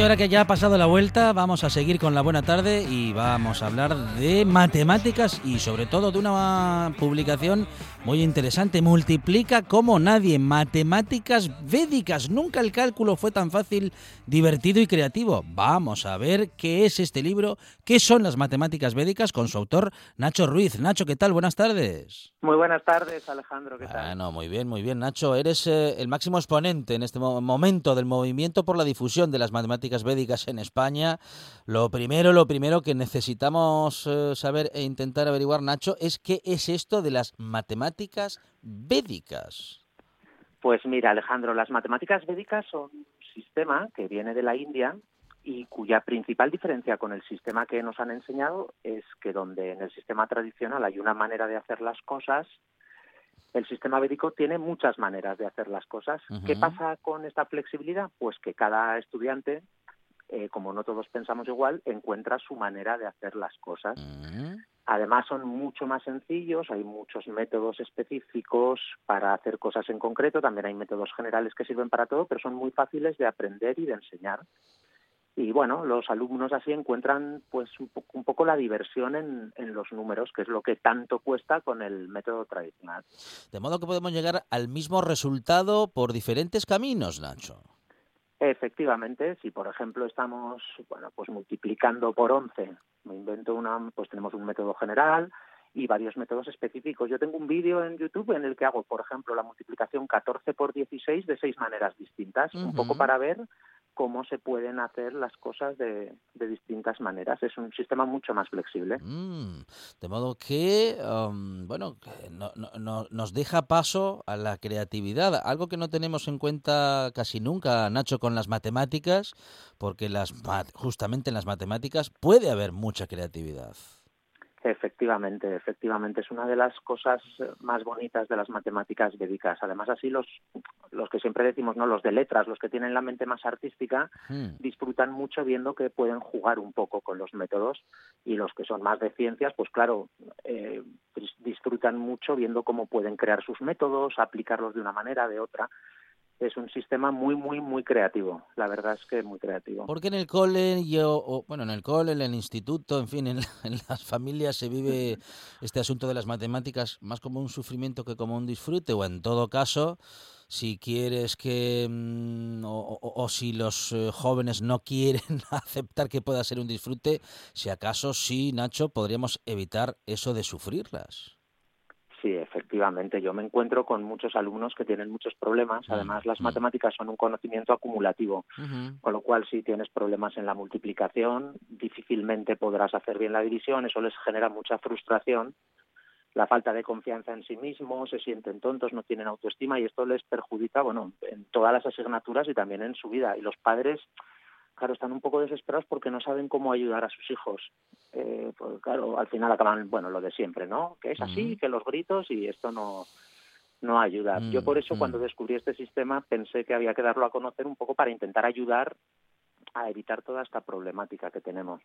Y ahora que ya ha pasado la vuelta, vamos a seguir con la buena tarde y vamos a hablar de matemáticas y sobre todo de una publicación muy interesante. Multiplica como nadie. Matemáticas védicas. Nunca el cálculo fue tan fácil, divertido y creativo. Vamos a ver qué es este libro, qué son las matemáticas védicas con su autor Nacho Ruiz. Nacho, ¿qué tal? Buenas tardes. Muy buenas tardes, Alejandro. ¿Qué tal? Bueno, muy bien, muy bien, Nacho. Eres eh, el máximo exponente en este momento del movimiento por la difusión de las matemáticas védicas en España. Lo primero, lo primero que necesitamos eh, saber e intentar averiguar, Nacho, es qué es esto de las matemáticas védicas. Pues mira, Alejandro, las matemáticas védicas son un sistema que viene de la India y cuya principal diferencia con el sistema que nos han enseñado es que donde en el sistema tradicional hay una manera de hacer las cosas, el sistema védico tiene muchas maneras de hacer las cosas. ¿Qué pasa con esta flexibilidad? Pues que cada estudiante, eh, como no todos pensamos igual, encuentra su manera de hacer las cosas. Además son mucho más sencillos, hay muchos métodos específicos para hacer cosas en concreto, también hay métodos generales que sirven para todo, pero son muy fáciles de aprender y de enseñar y bueno, los alumnos así encuentran pues un, poco la diversión en, en, los números, que es lo que tanto cuesta con el método tradicional. De modo que podemos llegar al mismo resultado por diferentes caminos, Nacho. Efectivamente, si por ejemplo estamos bueno, pues multiplicando por 11, me invento una, pues tenemos un método general y varios métodos específicos. Yo tengo un vídeo en YouTube en el que hago, por ejemplo, la multiplicación 14 por 16 de seis maneras distintas, un poco para ver cómo se pueden hacer las cosas de, de distintas maneras. Es un sistema mucho más flexible. Mm, de modo que, um, bueno, no, no, nos deja paso a la creatividad, algo que no tenemos en cuenta casi nunca, Nacho, con las matemáticas, porque las justamente en las matemáticas puede haber mucha creatividad. Efectivamente, efectivamente es una de las cosas más bonitas de las matemáticas védicas. Además, así los los que siempre decimos, no, los de letras, los que tienen la mente más artística, hmm. disfrutan mucho viendo que pueden jugar un poco con los métodos y los que son más de ciencias, pues claro, eh, disfrutan mucho viendo cómo pueden crear sus métodos, aplicarlos de una manera, de otra es un sistema muy, muy, muy creativo. La verdad es que muy creativo. Porque en el cole, yo, bueno, en el cole, en el instituto, en fin, en, las familias se vive este asunto de las matemáticas más como un sufrimiento que como un disfrute, o en todo caso, si quieres que, mm, o, o, si los eh, jóvenes no quieren aceptar que pueda ser un disfrute, si acaso sí, Nacho, podríamos evitar eso de sufrirlas. Efectivamente. Yo me encuentro con muchos alumnos que tienen muchos problemas. Además, las matemáticas son un conocimiento acumulativo, con lo cual si tienes problemas en la multiplicación, difícilmente podrás hacer bien la división. Eso les genera mucha frustración, la falta de confianza en sí mismos, se sienten tontos, no tienen autoestima y esto les perjudica, bueno, en todas las asignaturas y también en su vida. Y los padres claro, están un poco desesperados porque no saben cómo ayudar a sus hijos. Eh, pues claro, al final acaban, bueno, lo de siempre, ¿no? Que es así, que los gritos y esto no, no ayuda. Yo por eso cuando descubrí este sistema pensé que había que darlo a conocer un poco para intentar ayudar a evitar toda esta problemática que tenemos.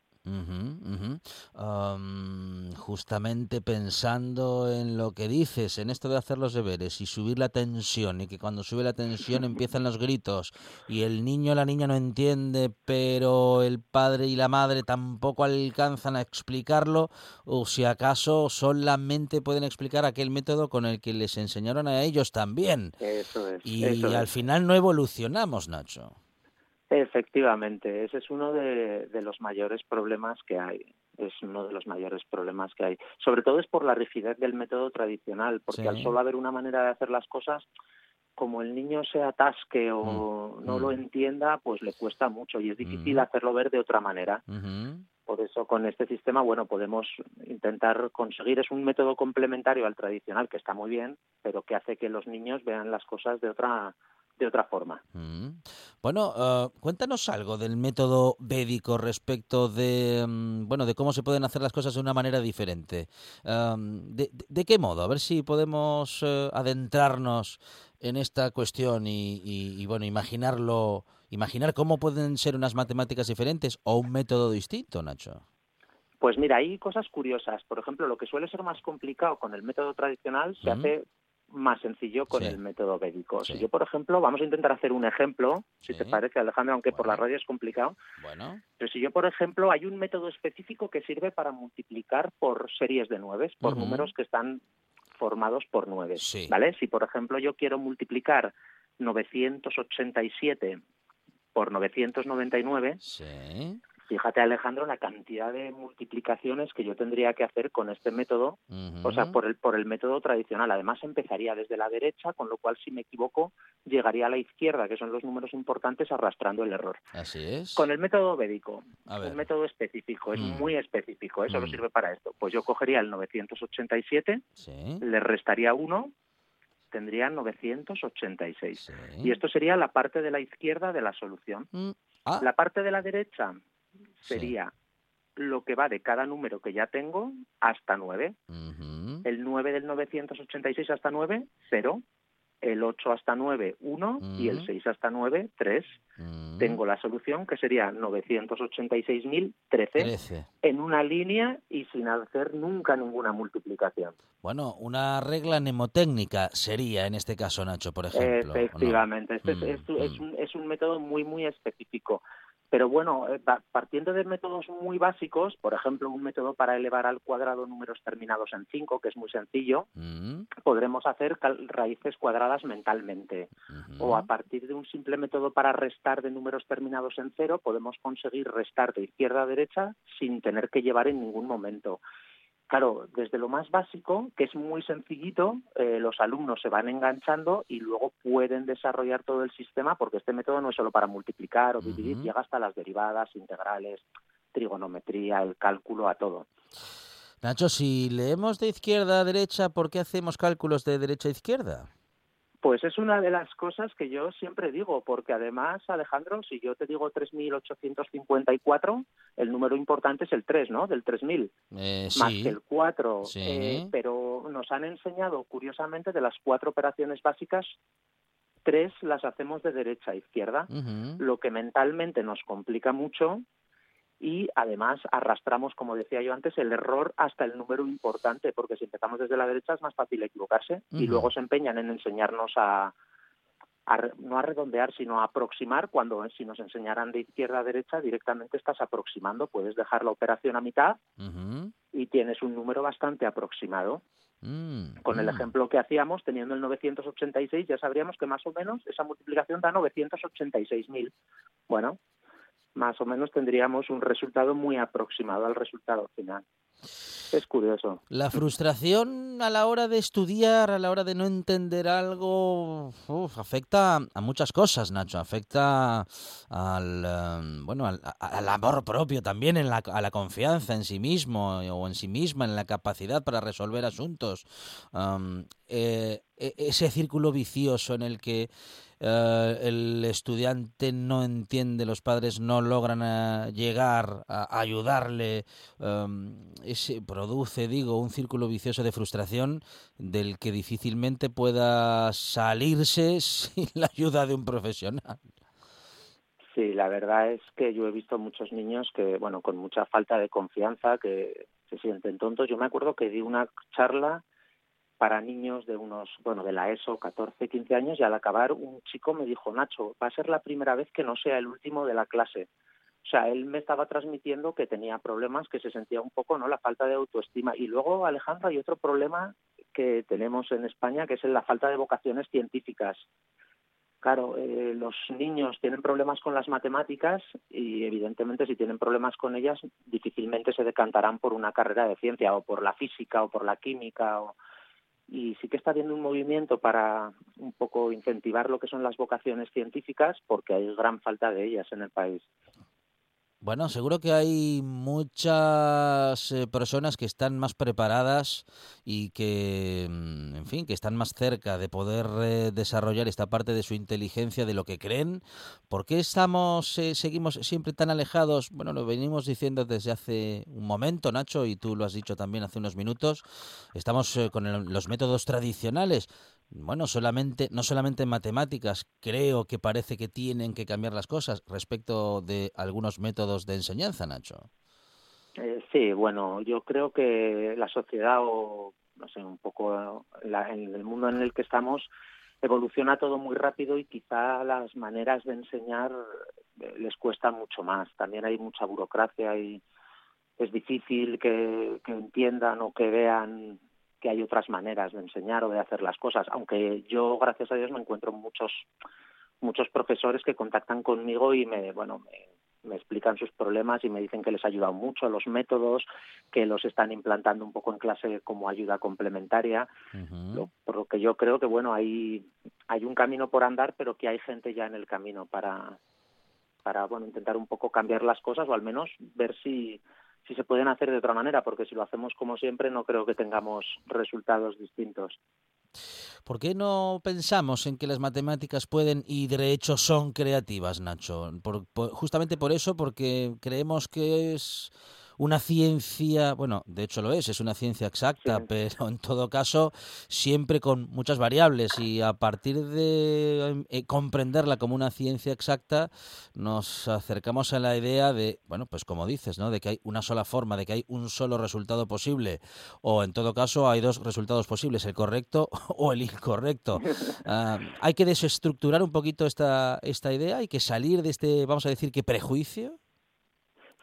justamente pensando en lo que dices, en esto de hacer los deberes y subir la tensión, y que cuando sube la tensión empiezan los gritos, y el niño o la niña no entiende, pero el padre y la madre tampoco alcanzan a explicarlo, o si acaso solamente pueden explicar aquel método con el que les enseñaron a ellos también. Eso es. Y, al final no evolucionamos, Nacho. Efectivamente, ese es uno de, los mayores problemas que hay. Es uno de los mayores problemas que hay. Sobre todo es por la rigidez del método tradicional, porque al solo haber una manera de hacer las cosas, como el niño se atasque o mm, no lo mm. entienda, pues le cuesta mucho y es difícil hacerlo ver de otra manera. Por eso con este sistema, bueno, podemos intentar conseguir, es un método complementario al tradicional que está muy bien, pero que hace que los niños vean las cosas de otra de otra forma. Mm. Bueno, eh, cuéntanos algo del método védico respecto de mm, bueno de cómo se pueden hacer las cosas de una manera diferente. de, qué modo? A ver si podemos eh, adentrarnos en esta cuestión y, bueno imaginarlo, imaginar cómo pueden ser unas matemáticas diferentes o un método distinto, Nacho. Pues mira, hay cosas curiosas. Por ejemplo, lo que suele ser más complicado con el método tradicional se hace más sencillo con Sí. el método védico. Sí. Si yo, por ejemplo, vamos a intentar hacer un ejemplo, si te parece, Alejandro, aunque por la radio es complicado, Bueno, pero si yo, por ejemplo, hay un método específico que sirve para multiplicar por series de nueves, por números que están formados por nueve, Sí. ¿vale? Si, por ejemplo, yo quiero multiplicar 987 por 999, sí. Fíjate, Alejandro, la cantidad de multiplicaciones que yo tendría que hacer con este método o sea, por el, por el método tradicional. Además, empezaría desde la derecha, con lo cual, si me equivoco, llegaría a la izquierda, que son los números importantes, arrastrando el error. Así es. Con el método védico, un método específico, es Mm. muy específico, eso lo Mm. sirve para esto. Pues yo cogería el 987, Sí. le restaría uno, tendría 986. sí. Y esto sería la parte de la izquierda de la solución. Mm, ah, La parte de la derecha Sí. sería lo que va de cada número que ya tengo hasta 9. ujú, el 9 del 986 hasta 9, 0, el 8 hasta 9, 1 y el Mm. 6 hasta 9, 3. mm, Tengo la solución que sería 986.013 13. en una línea y sin hacer nunca ninguna multiplicación. Bueno, una regla mnemotécnica sería en este caso, Nacho, por ejemplo. ¿o no? Efectivamente, este es- Mm, es, es mm. un, es un método muy, muy específico. Pero bueno, eh, pa- partiendo de métodos muy básicos, por ejemplo, un método para elevar al cuadrado números terminados en 5, que es muy sencillo, Mm, podremos hacer raíces cuadradas mentalmente. o a partir de un simple método para restar de números terminados en cero, podemos conseguir restar de izquierda a derecha sin tener que llevar en ningún momento. Claro, desde lo más básico, que es muy sencillito, eh, los alumnos se van enganchando y luego pueden desarrollar todo el sistema, porque este método no es solo para multiplicar o dividir, llega hasta las derivadas, integrales, trigonometría, el cálculo, a todo. Nacho, si leemos de izquierda a derecha, ¿por qué hacemos cálculos de derecha a izquierda? Pues es una de las cosas que yo siempre digo, porque además, Alejandro, si yo te digo 3.854, el número importante es el 3, ¿no? Del 3.000, Eh, más sí. que el 4. Sí. Eh, pero nos han enseñado, curiosamente, de las cuatro operaciones básicas, tres las hacemos de derecha a izquierda, lo que mentalmente nos complica mucho y además arrastramos, como decía yo antes, el error hasta el número importante, porque si empezamos desde la derecha es más fácil equivocarse y luego se empeñan en enseñarnos a, no a redondear, sino a aproximar, cuando si nos enseñaran de izquierda a derecha directamente estás aproximando, puedes dejar la operación a mitad y tienes un número bastante aproximado. mm, Con el mm. ejemplo que hacíamos, teniendo el 986, ya sabríamos que más o menos esa multiplicación da 986.000. Bueno, más o menos tendríamos un resultado muy aproximado al resultado final. Es curioso. La frustración a la hora de estudiar, a la hora de no entender algo, afecta a muchas cosas, Nacho. Afecta al, eh, bueno, al, amor propio también, en la, a la confianza en sí mismo eh, o en sí misma, en la capacidad para resolver asuntos. E- ese círculo vicioso en el que eh, el estudiante no entiende, los padres no logran eh, llegar a ayudarle, ese produce, digo, un círculo vicioso de frustración del que difícilmente pueda salirse sin la ayuda de un profesional. Sí, la verdad es que yo he visto muchos niños que, bueno, con mucha falta de confianza, que se sienten tontos. Yo me acuerdo que di una charla para niños de unos, bueno, de la ESO, 14, 15 años, y al acabar un chico me dijo, Nacho, va a ser la primera vez que no sea el último de la clase. O sea, él me estaba transmitiendo que tenía problemas, que se sentía un poco, ¿no? La falta de autoestima. Y luego, Alejandro, hay otro problema que tenemos en España, que es la falta de vocaciones científicas. Claro, eh, los niños tienen problemas con las matemáticas y evidentemente si tienen problemas con ellas difícilmente se decantarán por una carrera de ciencia o por la física o por la química o... y sí que está habiendo un movimiento para un poco incentivar lo que son las vocaciones científicas porque hay gran falta de ellas en el país. Bueno, seguro que hay muchas eh, personas que están más preparadas y que, mm, en fin, que están más cerca de poder eh, desarrollar esta parte de su inteligencia, de lo que creen. ¿Por qué estamos, eh, seguimos siempre tan alejados? Bueno, lo venimos diciendo desde hace un momento, Nacho, y tú lo has dicho también hace unos minutos. Estamos eh, con el- los métodos tradicionales. Bueno, solamente, no solamente en matemáticas, creo que parece que tienen que cambiar las cosas respecto de algunos métodos de enseñanza, Nacho. Eh, sí, bueno, yo creo que la sociedad o no sé, un poco en el mundo en el que estamos evoluciona todo muy rápido y quizá las maneras de enseñar eh, les cuesta mucho más. También hay mucha burocracia y es difícil que, que entiendan o que vean que hay otras maneras de enseñar o de hacer las cosas, aunque yo, gracias a Dios, me encuentro muchos muchos profesores que contactan conmigo y me, bueno, me, explican sus problemas y me dicen que les ha ayudado mucho los métodos, que los están implantando un poco en clase como ayuda complementaria, por lo que yo creo que bueno, hay, hay un camino por andar, pero que hay gente ya en el camino para, para bueno, intentar un poco cambiar las cosas o al menos ver si si se pueden hacer de otra manera, porque si lo hacemos como siempre no creo que tengamos resultados distintos. ¿Por qué no pensamos en que las matemáticas pueden y de hecho son creativas, Nacho? justamente por eso, porque creemos que es una ciencia, bueno, de hecho lo es, es una ciencia exacta, pero en todo caso siempre con muchas variables y a partir de eh, comprenderla como una ciencia exacta nos acercamos a la idea de, bueno, pues como dices, ¿no? De que hay una sola forma, de que hay un solo resultado posible o en todo caso hay dos resultados posibles, el correcto o el incorrecto. Ah, hay que desestructurar un poquito esta, esta idea, hay que salir de este, vamos a decir que prejuicio.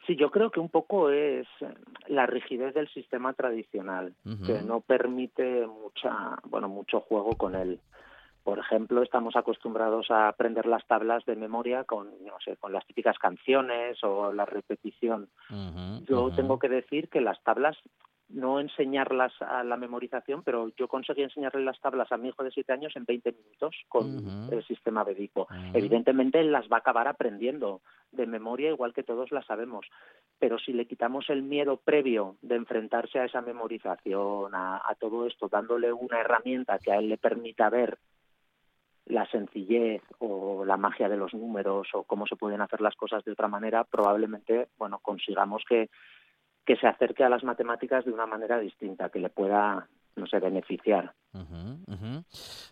Sí, yo creo que un poco es la rigidez del sistema tradicional, que no permite mucha, bueno, mucho juego con él. Por ejemplo, estamos acostumbrados a aprender las tablas de memoria con, no sé, con las típicas canciones o la repetición. Yo tengo que decir que las tablas no enseñarlas a la memorización, pero yo conseguí enseñarle las tablas a mi hijo de siete años en 20 minutos con el sistema védico. Evidentemente él las va a acabar aprendiendo de memoria igual que todos las sabemos, pero si le quitamos el miedo previo de enfrentarse a esa memorización, a, a todo esto, dándole una herramienta que a él le permita ver la sencillez o la magia de los números o cómo se pueden hacer las cosas de otra manera, probablemente, bueno, consigamos que que se acerque a las matemáticas de una manera distinta, que le pueda, no sé, beneficiar.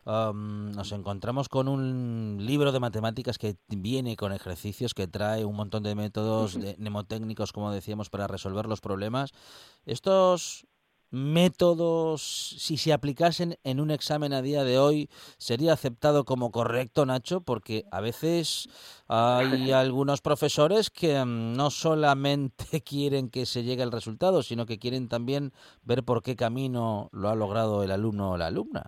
nos encontramos con un libro de matemáticas que viene con ejercicios, que trae un montón de métodos mnemotécnicos, como decíamos, para resolver los problemas. Estos métodos, si se aplicasen en un examen a día de hoy, sería aceptado como correcto, Nacho? Porque a veces hay algunos profesores que mm, no solamente quieren que se llegue al resultado, sino que quieren también ver por qué camino lo ha logrado el alumno o la alumna.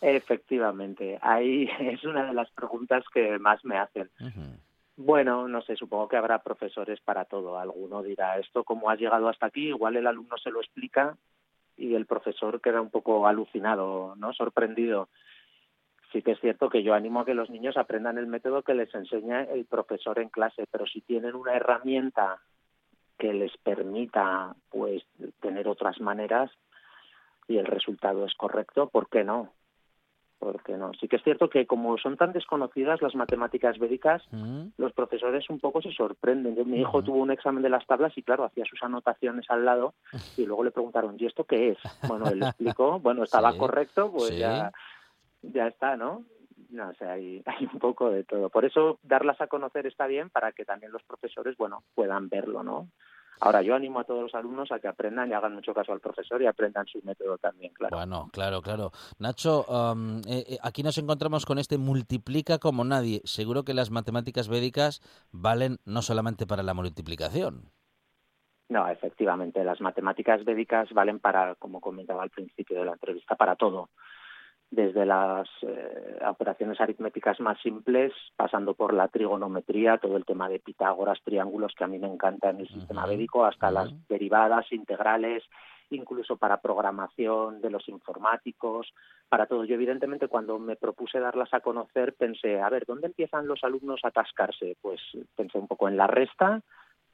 Efectivamente, ahí es una de las preguntas que más me hacen. Bueno, no sé, supongo que habrá profesores para todo. Alguno dirá, esto como has llegado hasta aquí, igual el alumno se lo explica y el profesor queda un poco alucinado, ¿no? Sorprendido. Sí que es cierto que yo animo a que los niños aprendan el método que les enseña el profesor en clase, pero si tienen una herramienta que les permita pues tener otras maneras y el resultado es correcto, ¿por qué no? Porque no. Sí que es cierto que como son tan desconocidas las matemáticas védicas, mm. los profesores un poco se sorprenden. mi hijo tuvo un examen de las tablas y claro, hacía sus anotaciones al lado y luego le preguntaron, ¿y esto qué es? Bueno, él explicó, bueno, estaba correcto, pues ya, ya está, ¿no? No, o sea, hay, hay un poco de todo. Por eso darlas a conocer está bien para que también los profesores, bueno, puedan verlo, ¿no? Ahora, yo animo a todos los alumnos a que aprendan y hagan mucho caso al profesor y aprendan su método también, claro. Bueno, claro, claro. Nacho, eh, eh, aquí nos encontramos con este multiplica como nadie. Seguro que las matemáticas védicas valen no solamente para la multiplicación. No, efectivamente, las matemáticas védicas valen para, como comentaba al principio de la entrevista, para todo desde las eh, operaciones aritméticas más simples, pasando por la trigonometría, todo el tema de Pitágoras, triángulos, que a mí me encanta en el sistema védico, hasta las derivadas, integrales, incluso para programación de los informáticos, para todo. Yo, evidentemente, cuando me propuse darlas a conocer, pensé, a ver, ¿dónde empiezan los alumnos a atascarse? Pues pensé un poco en la resta,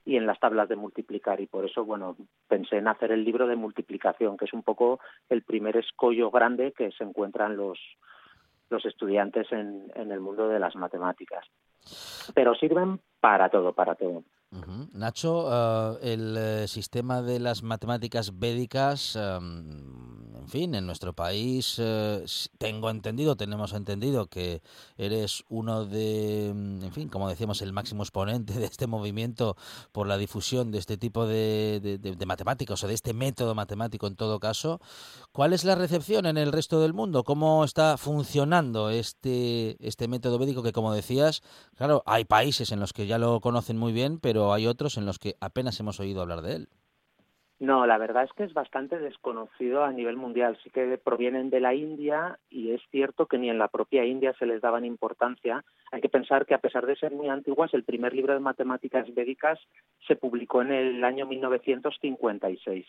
y en las tablas de multiplicar. Y por eso bueno pensé en hacer el libro de multiplicación que es un poco el primer escollo grande que se encuentran los los estudiantes en, en el mundo de las matemáticas. Pero sirven para todo para todo Nacho, eh, el eh, sistema de las matemáticas védicas, em, en fin, en nuestro país eh, tengo entendido, tenemos entendido que eres uno de, mm, en fin, como decíamos, el máximo exponente de este movimiento por la difusión de este tipo de, de matemáticos o de este método matemático en todo caso. ¿Cuál es la recepción en el resto del mundo? ¿Cómo está funcionando este, este método védico que, como decías, claro, hay países en los que ya lo conocen muy bien, pero hay otros en los que apenas hemos oído hablar de él. No, la verdad es que es bastante desconocido a nivel mundial. Sí que provienen de la India y es cierto que ni en la propia India se les daban importancia. Hay que pensar que a pesar de ser muy antiguas, el primer libro de matemáticas védicas se publicó en el año 1956.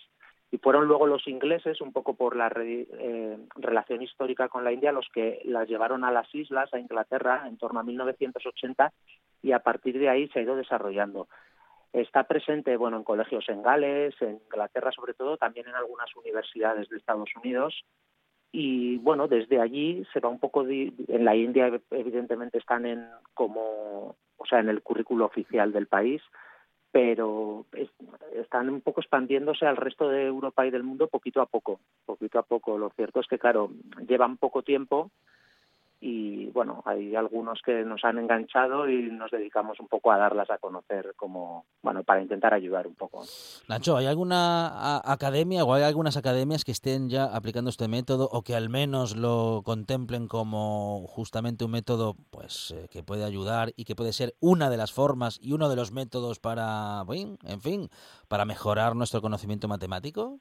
Y fueron luego los ingleses, un poco por la eh, relación histórica con la India, los que las llevaron a las islas, a Inglaterra, en torno a 1980, y a partir de ahí se ha ido desarrollando. Está presente bueno, en colegios en Gales, en Inglaterra sobre todo, también en algunas universidades de Estados Unidos. Y bueno, desde allí se va un poco, en la India evidentemente están en como, o sea, en el currículo oficial del país, pero están un poco expandiéndose al resto de Europa y del mundo poquito a poco, poquito a poco. Lo cierto es que, claro, llevan poco tiempo y bueno, hay algunos que nos han enganchado y nos dedicamos un poco a darlas a conocer como, bueno, para intentar ayudar un poco. Nacho, ¿hay alguna academia o hay algunas academias que estén ya aplicando este método o que al menos lo contemplen como justamente un método pues eh, que puede ayudar y que puede ser una de las formas y uno de los métodos para, en fin, para mejorar nuestro conocimiento matemático?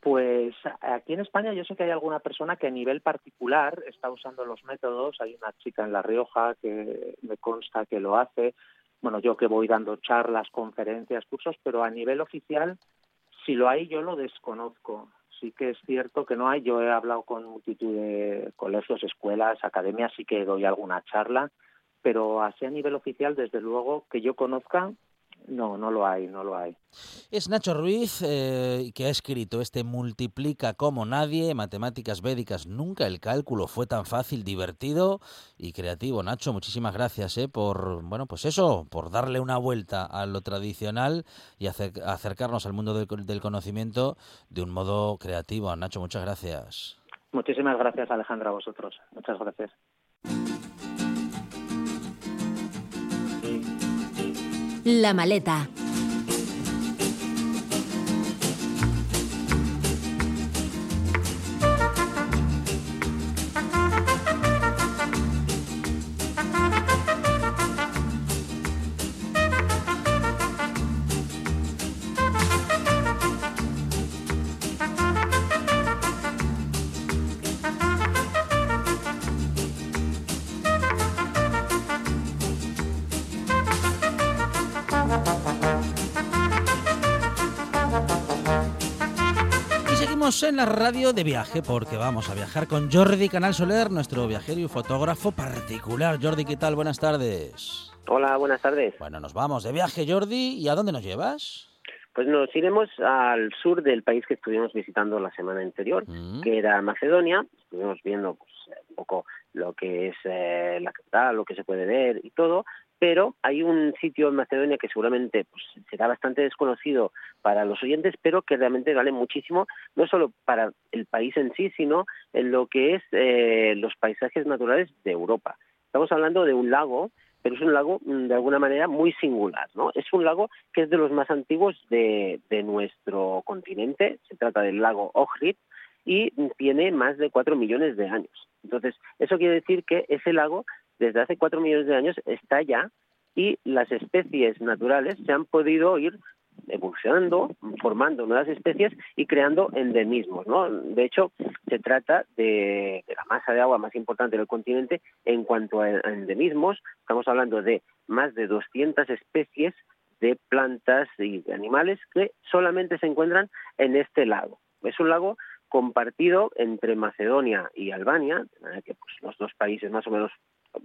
Pues aquí en España yo sé que hay alguna persona que a nivel particular está usando los métodos. Hay una chica en La Rioja que me consta que lo hace. Bueno, yo que voy dando charlas, conferencias, cursos, pero a nivel oficial, si lo hay, yo lo desconozco. Sí que es cierto que no hay. Yo he hablado con multitud de colegios, escuelas, academias, sí que doy alguna charla, pero así a nivel oficial, desde luego, que yo conozca, no, no lo hay, no lo hay. Es Nacho Ruiz eh, que ha escrito este Multiplica como nadie, Matemáticas Védicas. Nunca el cálculo fue tan fácil, divertido y creativo. Nacho, muchísimas gracias eh, por, bueno, pues eso, por darle una vuelta a lo tradicional y acercarnos al mundo del, del conocimiento de un modo creativo. Nacho, muchas gracias. Muchísimas gracias, Alejandra, a vosotros. Muchas gracias. La maleta. En la radio de viaje porque vamos a viajar con Jordi Canal Soler, nuestro viajero y fotógrafo particular. Jordi, ¿qué tal? Buenas tardes. Hola, buenas tardes. Bueno, nos vamos de viaje, Jordi. ¿Y a dónde nos llevas? Pues nos iremos al sur del país que estuvimos visitando la semana anterior, mm. que era Macedonia. Estuvimos viendo pues, un poco lo que es eh, la capital, lo que se puede ver y todo, pero hay un sitio en Macedonia que seguramente pues, será bastante desconocido para los oyentes, pero que realmente vale muchísimo, no solo para el país en sí, sino en lo que es eh, los paisajes naturales de Europa. Estamos hablando de un lago, pero es un lago mm, de alguna manera muy singular, ¿no? Es un lago que es de los más antiguos de, de nuestro continente, se trata del lago Ohrid, y tiene más de cuatro millones de años. Entonces, eso quiere decir que ese lago desde hace cuatro millones de años está ya y las especies naturales se han podido ir evolucionando, formando nuevas especies y creando endemismos. De hecho, se trata de, la masa de agua más importante del continente en cuanto a endemismos. Estamos hablando de más de 200 especies de plantas y de animales que solamente se encuentran en este lago. Es un lago compartido entre Macedonia y Albania, que pues, los dos países más o menos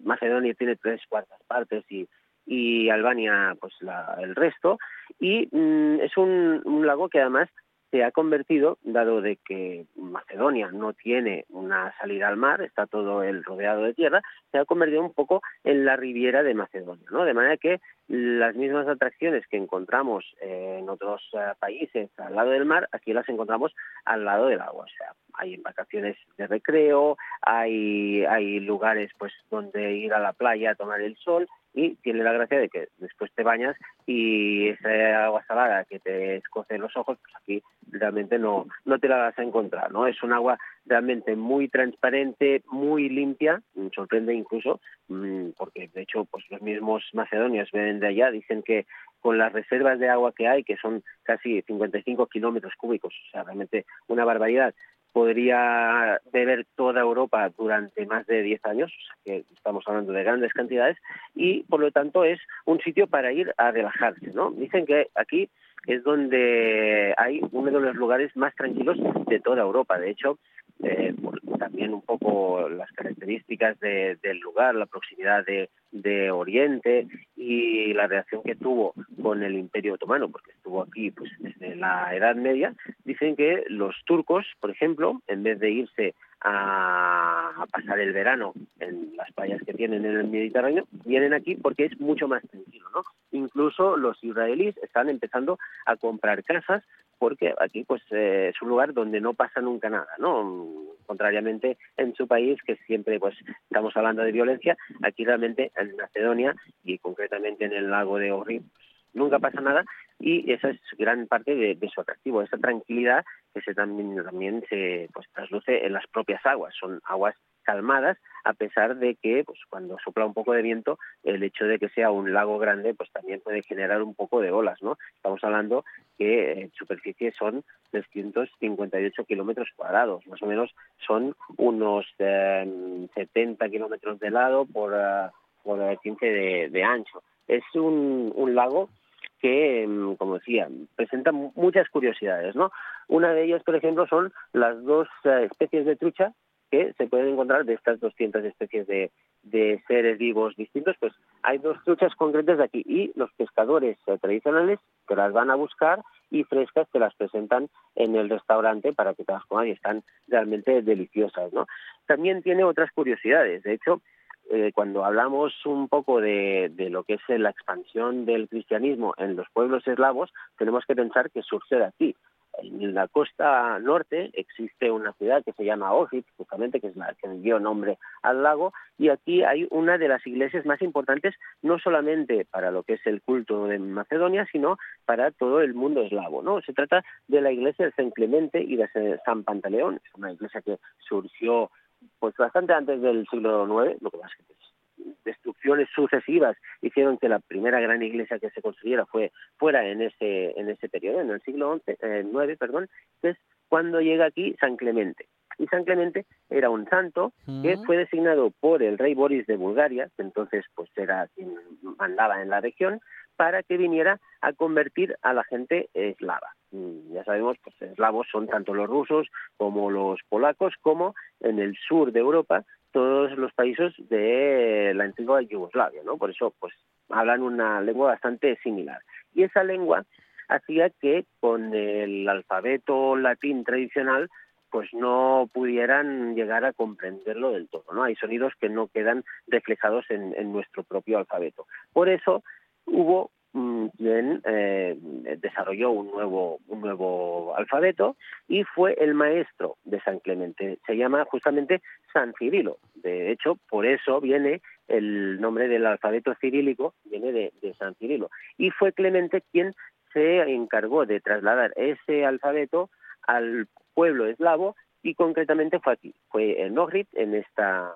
Macedonia tiene tres cuartas partes y, y Albania pues la, el resto. Y mm, es un, lago que además se ha convertido, dado de que Macedonia no tiene una salida al mar, está todo el rodeado de tierra, se ha convertido un poco en la riviera de Macedonia, ¿no? De manera que las mismas atracciones que encontramos en otros eh, países al lado del mar, aquí las encontramos al lado del agua. O sea, hay embarcaciones de recreo, hay, hay lugares pues donde ir a la playa a tomar el sol y tiene la gracia de que después te bañas y esa agua salada que te escoce los ojos, pues aquí realmente no, no te la vas a encontrar, ¿no? Es un agua realmente muy transparente, muy limpia, sorprende incluso, mm, porque de hecho pues los mismos macedonios vienen de allá, dicen que con las reservas de agua que hay, que son casi 55 kilómetros cúbicos, o sea, realmente una barbaridad, podría beber toda Europa durante más de 10 años, o sea que estamos hablando de grandes cantidades, y por lo tanto es un sitio para ir a relajarse, ¿no? Dicen que aquí es donde hay uno de los lugares más tranquilos de toda Europa. De hecho, eh, también un poco las características del lugar, la proximidad de, Oriente y la reacción que tuvo con el Imperio Otomano, porque estuvo aquí pues desde la Edad Media, dicen que los turcos, por ejemplo, en vez de irse a, pasar el verano en las playas que tienen en el Mediterráneo, vienen aquí porque es mucho más tranquilo, ¿no? Incluso los israelíes están empezando a comprar casas porque aquí pues eh, es un lugar donde no pasa nunca nada, ¿no? Contrariamente en su país que siempre pues estamos hablando de violencia, aquí realmente en Macedonia y concretamente en el lago de Ohrid nunca pasa nada y esa es gran parte de, su atractivo, esa tranquilidad que se también, también se pues, trasluce en las propias aguas, son aguas calmadas a pesar de que pues cuando sopla un poco de viento el hecho de que sea un lago grande pues también puede generar un poco de olas no estamos hablando que en superficie son 358 kilómetros cuadrados más o menos son unos 70 eh, kilómetros de lado por uh, por 15 de, de ancho es un, lago que, mm, como decía, presenta muchas curiosidades, ¿no? Una de ellas, por ejemplo, son las dos eh, especies de trucha que se pueden encontrar de estas 200 especies de, de seres vivos distintos, pues hay dos truchas concretas de aquí y los pescadores eh, tradicionales que las van a buscar y frescas te las presentan en el restaurante para que te las comas y están realmente deliciosas, ¿no? También tiene otras curiosidades, de hecho, eh, cuando hablamos un poco de, lo que es la expansión del cristianismo en los pueblos eslavos, tenemos que pensar que surge de aquí. En la costa norte existe una ciudad que se llama Ohrid, justamente, que es la que dio nombre al lago, y aquí hay una de las iglesias más importantes, no solamente para lo que es el culto de Macedonia, sino para todo el mundo eslavo. ¿no? Se trata de la iglesia de San Clemente y de San Pantaleón, es una iglesia que surgió pues bastante antes del siglo IX, lo que pasa es que destrucciones sucesivas hicieron que la primera gran iglesia que se construyera fue fuera en ese en ese periodo, en el siglo XI, eh, perdón, que es cuando llega aquí San Clemente. Y San Clemente era un santo que fue designado por el rey Boris de Bulgaria, que entonces pues era quien mandaba en la región, para que viniera a convertir a la gente eslava. Mm, ya sabemos, pues eslavos son tanto los rusos como los polacos, como en el sur de Europa todos los países de la antigua Yugoslavia, ¿no? Por eso, pues hablan una lengua bastante similar. Y esa lengua hacía que con el alfabeto latín tradicional pues no pudieran llegar a comprenderlo del todo, ¿no? Hay sonidos que no quedan reflejados en, en nuestro propio alfabeto. Por eso hubo quien eh, desarrolló un nuevo, un nuevo alfabeto y fue el maestro de San Clemente. Se llama justamente San Cirilo. De hecho, por eso viene el nombre del alfabeto cirílico, viene de, de San Cirilo. Y fue Clemente quien se encargó de trasladar ese alfabeto al pueblo eslavo y concretamente fue aquí, fue en Ohrid, en esta,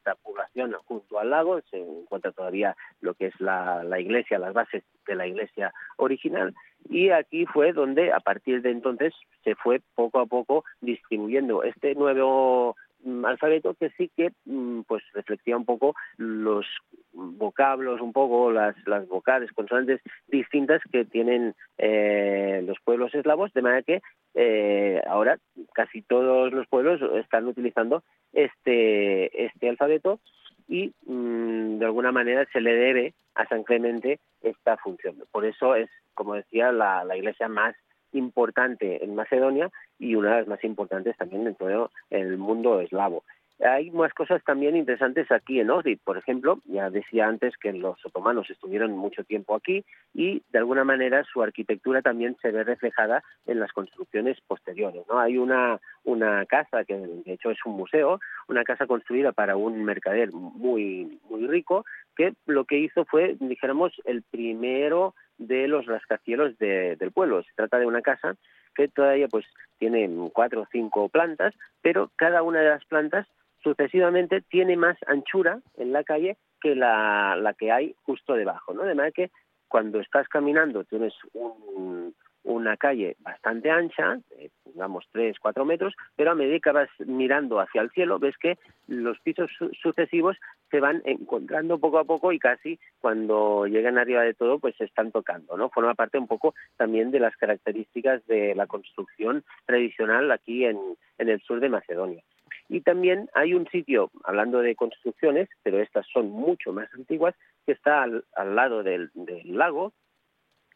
esta población junto al lago, se encuentra todavía lo que es la, iglesia, las bases de la iglesia original, y aquí fue donde a partir de entonces se fue poco a poco distribuyendo. Este nuevo alfabeto que sí que mm, pues reflectía un poco los vocablos, un poco las, las vocales, consonantes distintas que tienen eh, los pueblos eslavos, de manera que eh, ahora casi todos los pueblos están utilizando este, este alfabeto y mm, de alguna manera se le debe a San Clemente esta función. Por eso es, como decía, la, la iglesia más importante en Macedonia y una de las más importantes también en todo el mundo eslavo. Hay más cosas también interesantes aquí en Ohrid. Por ejemplo, ya decía antes que los otomanos estuvieron mucho tiempo aquí y de alguna manera su arquitectura también se ve reflejada en las construcciones posteriores. ¿no? Hay una, una casa que de hecho es un museo, una casa construida para un mercader muy, muy rico que lo que hizo fue, dijéramos, el primero de los rascacielos del pueblo. Se trata de una casa que todavía pues tiene cuatro o cinco plantas, pero cada una de las plantas sucesivamente tiene más anchura en la calle que la, la que hay justo debajo, ¿no? De manera que cuando estás caminando tienes un, una calle bastante ancha, digamos 3, 4 metros, pero a medida que vas mirando hacia el cielo ves que los pisos sucesivos se van encontrando poco a poco y casi cuando llegan arriba de todo pues se están tocando, ¿no? Forma parte un poco también de las características de la construcción tradicional aquí en, en el sur de Macedonia. Y también hay un sitio, hablando de construcciones, pero estas son mucho más antiguas, que está al, lado del, lago,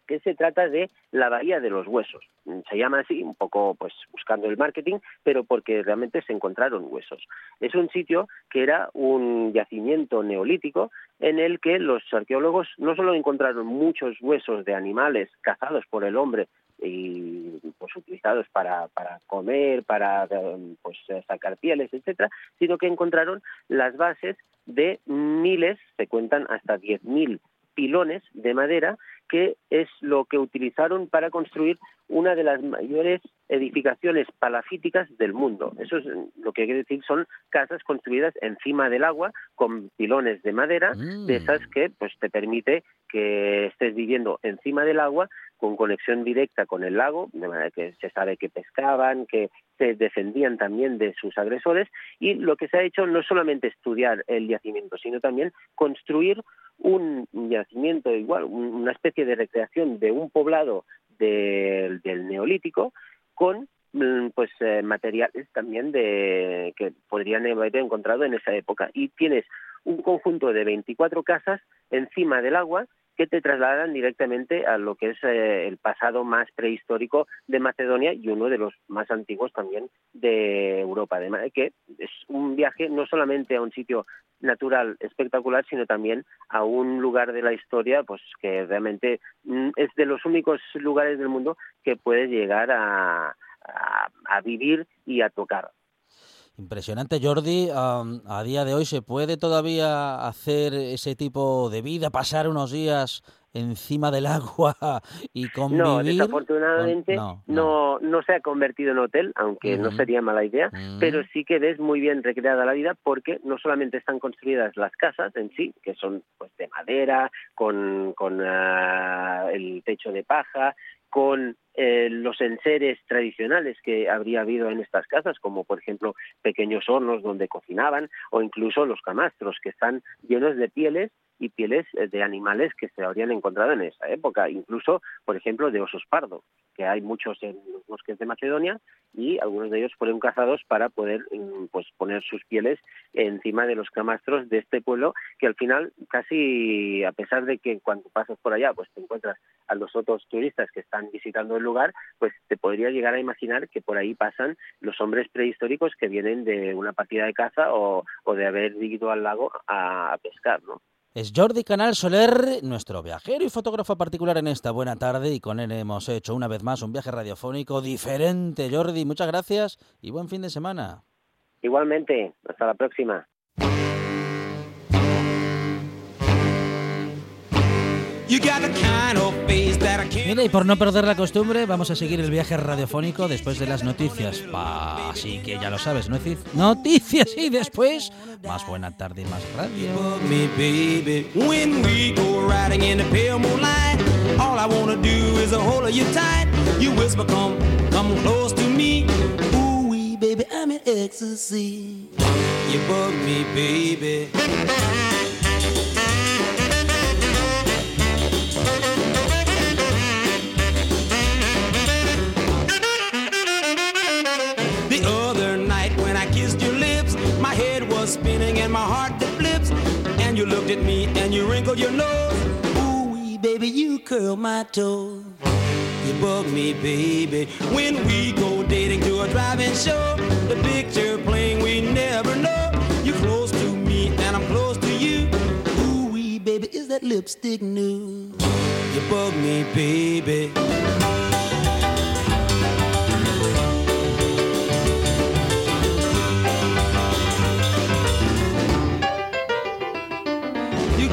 que se trata de la Bahía de los Huesos. Se llama así, un poco pues buscando el marketing, pero porque realmente se encontraron huesos. Es un sitio que era un yacimiento neolítico en el que los arqueólogos no solo encontraron muchos huesos de animales cazados por el hombre y pues utilizados para, para comer, para pues sacar pieles, etcétera, sino que encontraron las bases de miles, se cuentan hasta 10.000 pilones de madera, que es lo que utilizaron para construir una de las mayores edificaciones palafíticas del mundo. Eso es lo que quiere decir son casas construidas encima del agua con pilones de madera, de mm. esas que pues te permite que estés viviendo encima del agua con conexión directa con el lago, de manera que se sabe que pescaban, que se defendían también de sus agresores y lo que se ha hecho no solamente estudiar el yacimiento, sino también construir un yacimiento igual, una especie de recreación de un poblado del neolítico con mm, pues eh, materiales también de que podrían haber encontrado en esa época. Y tienes un conjunto de 24 casas encima del agua que te trasladan directamente a lo que es eh, el pasado más prehistórico de Macedonia y uno de los más antiguos también de Europa. Además de que es un viaje no solamente a un sitio natural espectacular, sino también a un lugar de la historia, pues que realmente mm, es de los únicos lugares del mundo que puedes llegar a vivir y a tocar. Impresionante, Jordi. a día de hoy se puede todavía hacer ese tipo de vida, pasar unos días encima del agua y convivir. No, desafortunadamente no, no, se ha convertido en hotel, aunque no sería mala idea, pero sí que ves muy bien recreada la vida porque no solamente están construidas las casas en sí, que son pues de madera, con, con ah, el techo de paja, con eh, los enseres tradicionales que habría habido en estas casas, como por ejemplo pequeños hornos donde cocinaban, o incluso los camastros, que están llenos de pieles y pieles eh, de animales que se habrían encontrado en esa época, incluso, por ejemplo, de osos pardo, que hay muchos en los bosques de Macedonia y algunos de ellos fueron cazados para poder mm, pues poner sus pieles encima de los camastros de este pueblo que al final casi a pesar de que cuando pasas por allá pues te encuentras a los otros turistas que están visitando el lugar pues te podría llegar a imaginar que por ahí pasan los hombres prehistóricos que vienen de una partida de caza o, de haber ido al lago a, a pescar no es Jordi Canal Soler, nuestro viajero y fotógrafo particular en esta buena tarde y con él hemos hecho una vez más un viaje radiofónico diferente. Jordi, muchas gracias y buen fin de semana. Igualmente, hasta la próxima. Mira, y por no perder la costumbre, vamos a seguir el viaje radiofónico después de las noticias. Así que ya lo sabes, noticias y después más buena tarde y más radio. You bug me, baby. You looked at me and you wrinkled your nose. Ooh, baby, you curl my toes. You bug me, baby. When we go dating to a driving show, the picture playing we never know. You're close to me and I'm close to you. Ooh baby, is that lipstick new? You bug me, baby.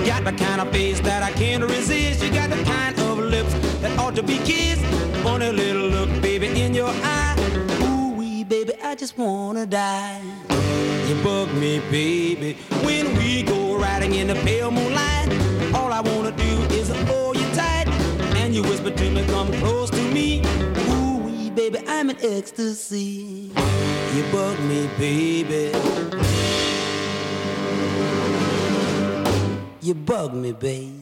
Got the kind of face that I can't resist. You got the kind of lips that ought to be kissed. Funny little look, baby, in your eye. Ooh wee, baby, I just wanna die. You bug me, baby, when we go riding in the pale moonlight. All I wanna do is hold you tight, and you whisper to me, come close to me. Ooh wee, baby, I'm in ecstasy. You bug me, baby. You bug me, babe.